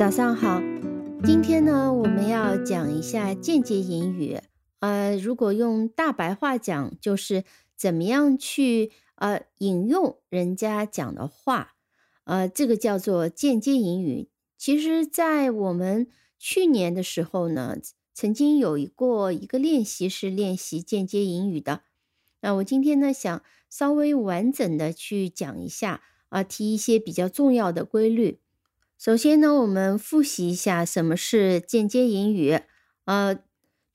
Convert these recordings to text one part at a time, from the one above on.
早上好，今天呢，我们要讲一下间接引语。呃，如果用大白话讲，就是怎么样去呃引用人家讲的话，呃，这个叫做间接引语。其实，在我们去年的时候呢，曾经有一过一个练习是练习间接引语的。那我今天呢，想稍微完整的去讲一下啊，提一些比较重要的规律。首先呢，我们复习一下什么是间接引语。呃，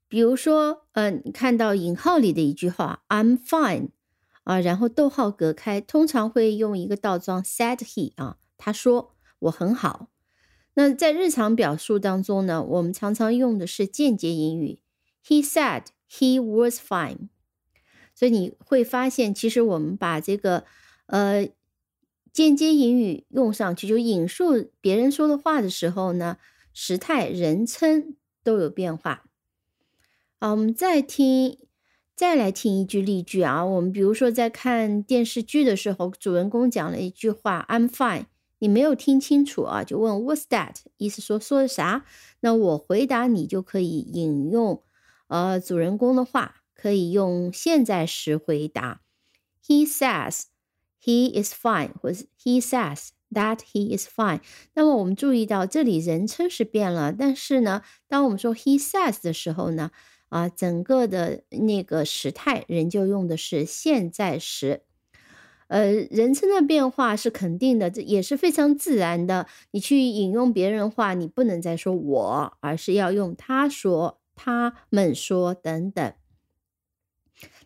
比如说，呃，你看到引号里的一句话，I'm fine，啊，然后逗号隔开，通常会用一个倒装，said he，啊，他说我很好。那在日常表述当中呢，我们常常用的是间接引语，He said he was fine。所以你会发现，其实我们把这个，呃。间接引语用上去，就引述别人说的话的时候呢，时态、人称都有变化。好，我们再听，再来听一句例句啊。我们比如说在看电视剧的时候，主人公讲了一句话：“I'm fine。”你没有听清楚啊，就问 “What's that？” 意思说说的啥？那我回答你就可以引用呃主人公的话，可以用现在时回答：“He says。” He is fine，或者 He says that he is fine。那么我们注意到这里人称是变了，但是呢，当我们说 He says 的时候呢，啊，整个的那个时态仍旧用的是现在时。呃，人称的变化是肯定的，这也是非常自然的。你去引用别人话，你不能再说我，而是要用他说、他们说等等。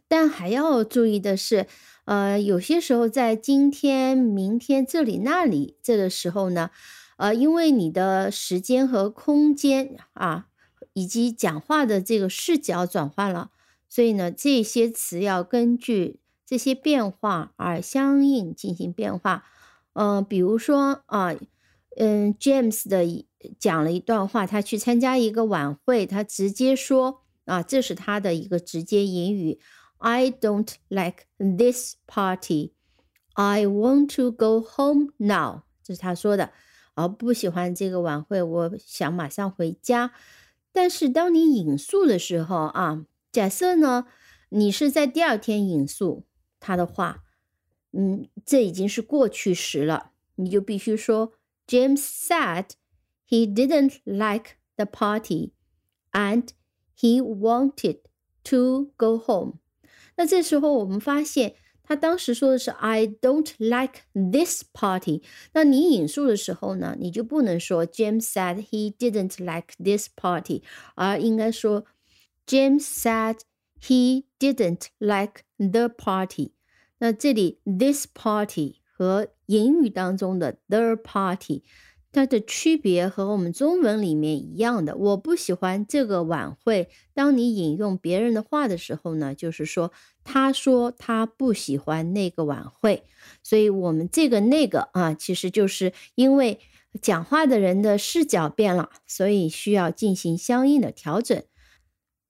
但还要注意的是。呃，有些时候在今天、明天、这里、那里这个时候呢，呃，因为你的时间和空间啊，以及讲话的这个视角转换了，所以呢，这些词要根据这些变化而相应进行变化。嗯，比如说啊，嗯，James 的讲了一段话，他去参加一个晚会，他直接说啊，这是他的一个直接引语。I don't like this party. I want to go home now. 这是他说的，而不喜欢这个晚会，我想马上回家。但是当你引述的时候啊，假设呢，你是在第二天引述他的话，嗯，这已经是过去时了，你就必须说，James said he didn't like the party and he wanted to go home. 那这时候我们发现，他当时说的是 "I don't like this party"。那你引述的时候呢，你就不能说 James said he didn't like this party，而应该说 James said he didn't like the party。那这里 this party 和英语当中的 the party。它的区别和我们中文里面一样的。我不喜欢这个晚会。当你引用别人的话的时候呢，就是说他说他不喜欢那个晚会。所以，我们这个那个啊，其实就是因为讲话的人的视角变了，所以需要进行相应的调整。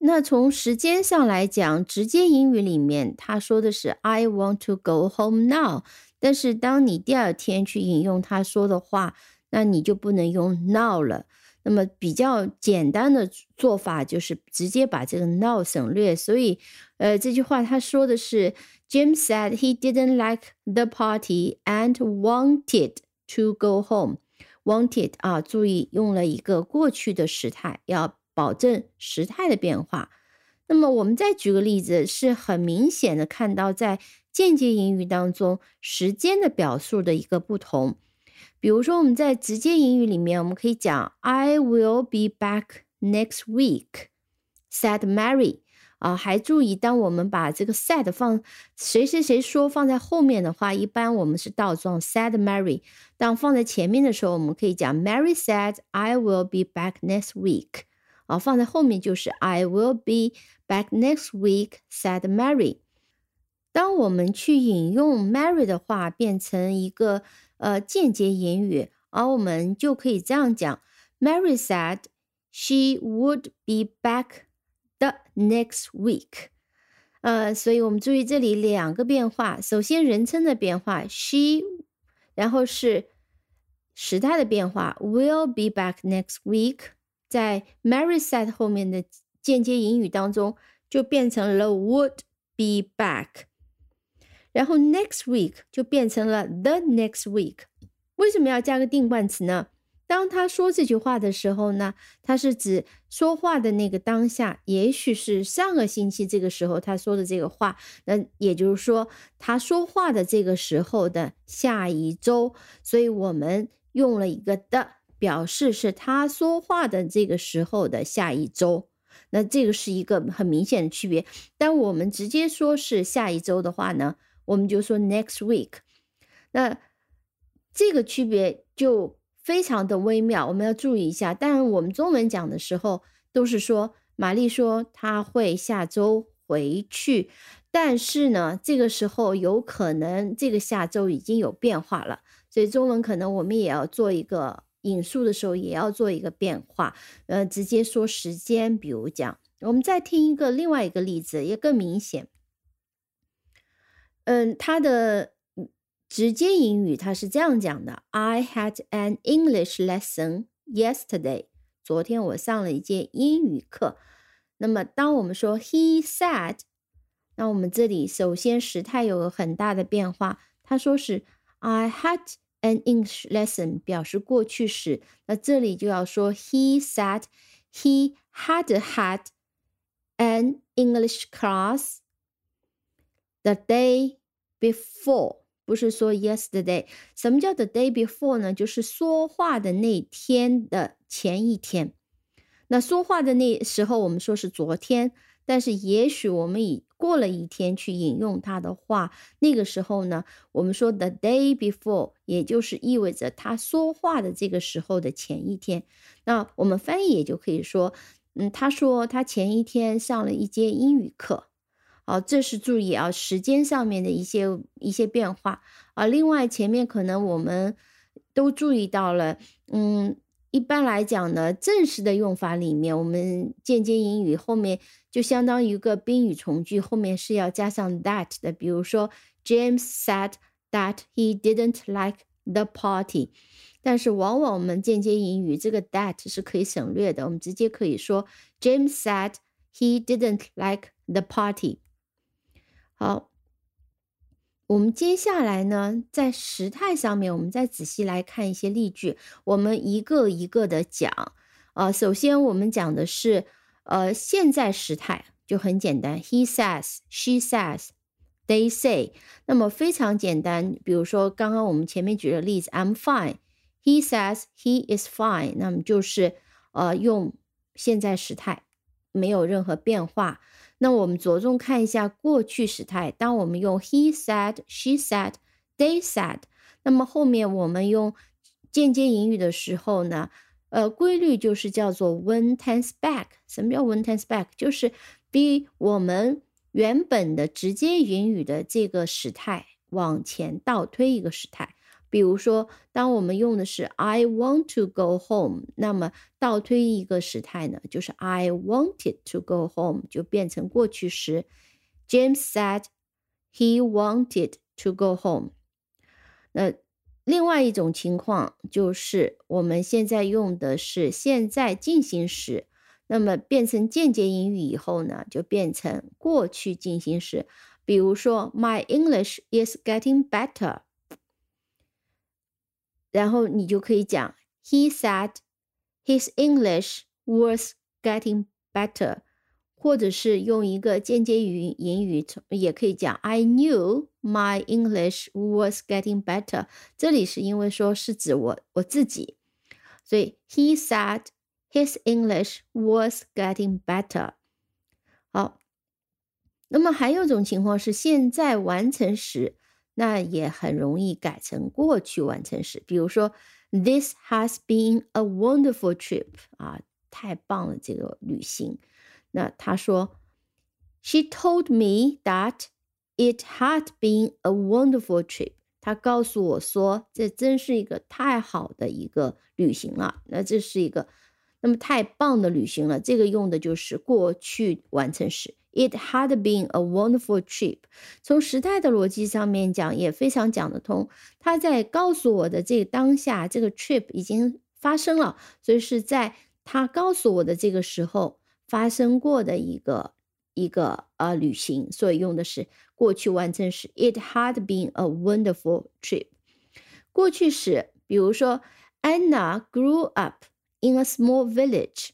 那从时间上来讲，直接英语里面他说的是 "I want to go home now"，但是当你第二天去引用他说的话。那你就不能用 now 了。那么比较简单的做法就是直接把这个 now 省略。所以，呃，这句话他说的是，Jim said he didn't like the party and wanted to go home。wanted 啊，注意用了一个过去的时态，要保证时态的变化。那么我们再举个例子，是很明显的看到在间接引语当中时间的表述的一个不同。比如说，我们在直接英语里面，我们可以讲 "I will be back next week," said Mary。啊，还注意，当我们把这个 said 放谁谁谁说放在后面的话，一般我们是倒装 said Mary。当放在前面的时候，我们可以讲 Mary said I will be back next week。啊，放在后面就是 I will be back next week, said Mary。当我们去引用 Mary 的话，变成一个。呃，间接引语，而我们就可以这样讲：Mary said she would be back the next week。呃，所以我们注意这里两个变化。首先，人称的变化，she，然后是时态的变化，will be back next week，在 Mary said 后面的间接引语当中就变成了 would be back，然后 next week 就变成了 the next week。为什么要加个定冠词呢？当他说这句话的时候呢，他是指说话的那个当下，也许是上个星期这个时候他说的这个话，那也就是说他说话的这个时候的下一周，所以我们用了一个的表示是他说话的这个时候的下一周，那这个是一个很明显的区别。当我们直接说是下一周的话呢，我们就说 next week，那这个区别就。非常的微妙，我们要注意一下。当然，我们中文讲的时候都是说玛丽说她会下周回去，但是呢，这个时候有可能这个下周已经有变化了，所以中文可能我们也要做一个引述的时候也要做一个变化，呃，直接说时间。比如讲，我们再听一个另外一个例子，也更明显。嗯，他的。直接英语它是这样讲的：I had an English lesson yesterday。昨天我上了一节英语课。那么，当我们说 He said，那我们这里首先时态有个很大的变化。他说是 I had an English lesson，表示过去时。那这里就要说 He said he had had an English class the day before。不是说 yesterday，什么叫 the day before 呢？就是说话的那天的前一天。那说话的那时候，我们说是昨天，但是也许我们已过了一天去引用他的话，那个时候呢，我们说 the day before，也就是意味着他说话的这个时候的前一天。那我们翻译也就可以说，嗯，他说他前一天上了一节英语课。好，这是注意啊，时间上面的一些一些变化啊。另外，前面可能我们都注意到了，嗯，一般来讲呢，正式的用法里面，我们间接引语后面就相当于一个宾语从句，后面是要加上 that 的。比如说，James said that he didn't like the party。但是往往我们间接引语这个 that 是可以省略的，我们直接可以说 James said he didn't like the party。好，我们接下来呢，在时态上面，我们再仔细来看一些例句，我们一个一个的讲。啊，首先我们讲的是，呃，现在时态就很简单，He says, she says, they say。那么非常简单，比如说刚刚我们前面举的例子，I'm fine。He says he is fine。那么就是呃用现在时态，没有任何变化。那我们着重看一下过去时态。当我们用 he said, she said, they said，那么后面我们用间接引语的时候呢，呃，规律就是叫做 one tense back。什么叫 one tense back？就是比我们原本的直接引语的这个时态往前倒推一个时态。比如说，当我们用的是 I want to go home，那么倒推一个时态呢，就是 I wanted to go home 就变成过去时。James said he wanted to go home。那另外一种情况就是我们现在用的是现在进行时，那么变成间接引语以后呢，就变成过去进行时。比如说，My English is getting better。然后你就可以讲，He said his English was getting better，或者是用一个间接语引语，也可以讲，I knew my English was getting better。这里是因为说是指我我自己，所以 He said his English was getting better。好，那么还有一种情况是现在完成时。那也很容易改成过去完成时，比如说，This has been a wonderful trip 啊，太棒了这个旅行。那他说，She told me that it had been a wonderful trip。他告诉我说，这真是一个太好的一个旅行了。那这是一个那么太棒的旅行了，这个用的就是过去完成时，It had been a wonderful trip。从时态的逻辑上面讲，也非常讲得通。他在告诉我的这个当下，这个 trip 已经发生了，所以是在他告诉我的这个时候发生过的一个一个呃旅行，所以用的是过去完成时。It had been a wonderful trip。过去时，比如说 Anna grew up in a small village。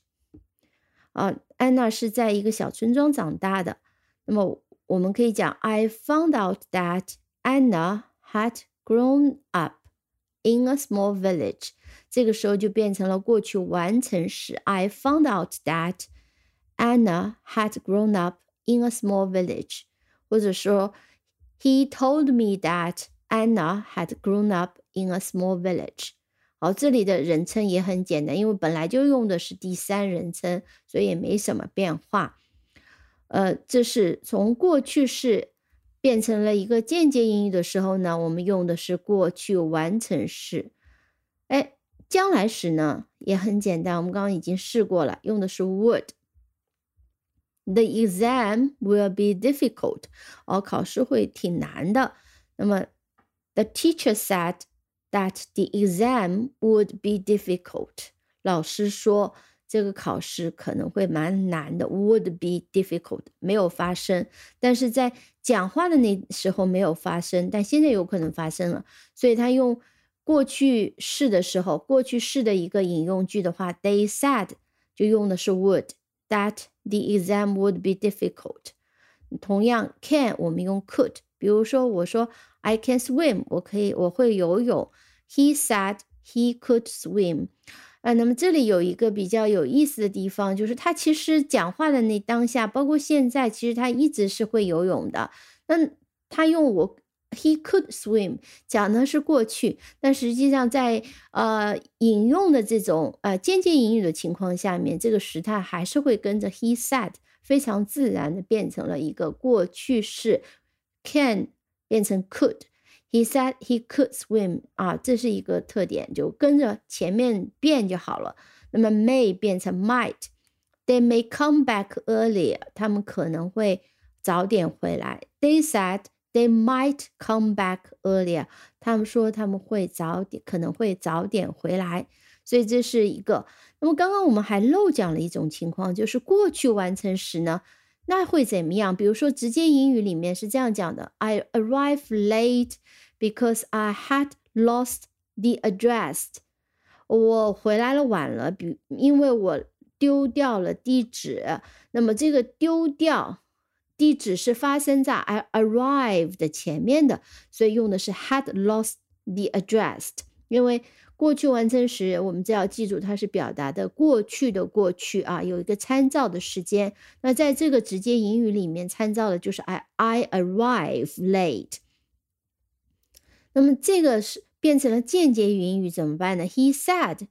啊，安娜是在一个小村庄长大的。那么我们可以讲，I found out that Anna had grown up in a small village。这个时候就变成了过去完成时。I found out that Anna had grown up in a small village，或者说，He told me that Anna had grown up in a small village。 好，这里的人称也很简单，因为本来就用的是第三人称，所以也没什么变化。呃，这是从过去式变成了一个间接引语的时候呢，我们用的是过去完成式。哎，将来时呢也很简单，我们刚刚已经试过了，用的是 would。The exam will be difficult，哦，考试会挺难的。那么，the teacher said。That the exam would be difficult。老师说这个考试可能会蛮难的，would be difficult 没有发生，但是在讲话的那时候没有发生，但现在有可能发生了，所以他用过去式的时候，过去式的一个引用句的话，they said 就用的是 would that the exam would be difficult。同样，can 我们用 could，比如说我说 I can swim，我可以我会游泳。He said he could swim。啊，那么这里有一个比较有意思的地方，就是他其实讲话的那当下，包括现在，其实他一直是会游泳的。那他用我 he could swim 讲的是过去，但实际上在呃引用的这种呃间接引语的情况下面，这个时态还是会跟着 he said 非常自然的变成了一个过去式，can 变成 could。He said he could swim 啊，这是一个特点，就跟着前面变就好了。那么 may 变成 might。They may come back earlier，他们可能会早点回来。They said they might come back earlier，他们说他们会早点，可能会早点回来。所以这是一个。那么刚刚我们还漏讲了一种情况，就是过去完成时呢。那会怎么样？比如说，直接英语里面是这样讲的：I arrived late because I had lost the address。我回来了晚了，比因为我丢掉了地址。那么这个丢掉地址是发生在 I arrived 前面的，所以用的是 had lost the address，因为。过去完成时，我们就要记住它是表达的过去的过去啊，有一个参照的时间。那在这个直接引语里面，参照的就是 I I arrive late。那么这个是变成了间接引语怎么办呢？He said，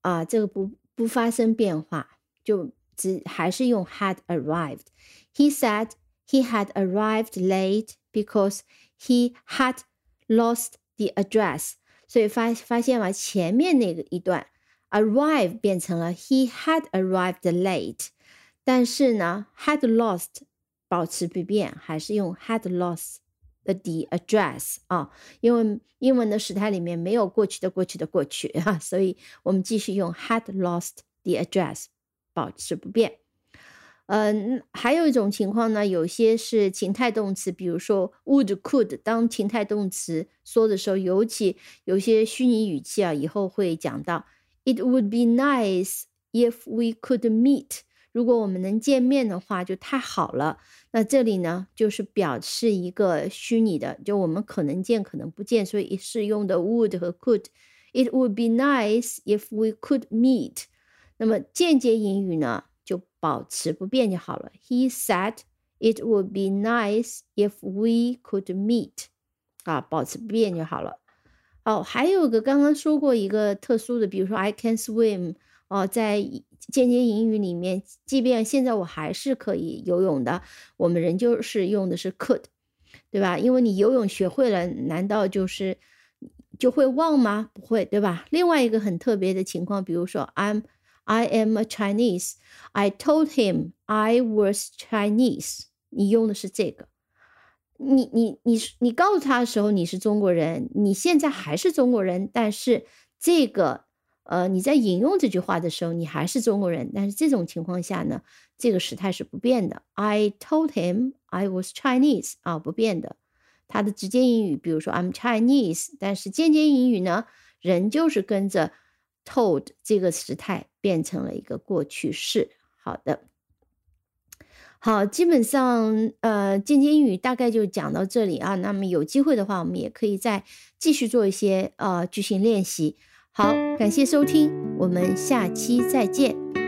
啊，这个不不发生变化，就只还是用 had arrived。He said he had arrived late because he had lost the address。所以发发现了前面那个一段，arrive 变成了 he had arrived late，但是呢，had lost 保持不变，还是用 had lost the address 啊，因为英文的时态里面没有过去的过去的过去啊，所以我们继续用 had lost the address，保持不变。嗯，还有一种情况呢，有些是情态动词，比如说 would、could 当情态动词说的时候，尤其有些虚拟语气啊，以后会讲到。It would be nice if we could meet。如果我们能见面的话，就太好了。那这里呢，就是表示一个虚拟的，就我们可能见，可能不见，所以是用的 would 和 could。It would be nice if we could meet。那么间接引语呢？保持不变就好了。He said it would be nice if we could meet。啊，保持不变就好了。哦，还有个刚刚说过一个特殊的，比如说 I can swim。哦，在间接引语里面，即便现在我还是可以游泳的，我们仍旧是用的是 could，对吧？因为你游泳学会了，难道就是就会忘吗？不会，对吧？另外一个很特别的情况，比如说 I'm I am a Chinese. I told him I was Chinese. 你用的是这个。你你你你告诉他的时候你是中国人，你现在还是中国人，但是这个呃你在引用这句话的时候你还是中国人，但是这种情况下呢，这个时态是不变的。I told him I was Chinese 啊，不变的。它的直接英语，比如说 I'm Chinese，但是间接英语呢，仍旧是跟着 told 这个时态变成了一个过去式。好的，好，基本上呃间接英语大概就讲到这里啊。那么有机会的话，我们也可以再继续做一些呃句型练习。好，感谢收听，我们下期再见。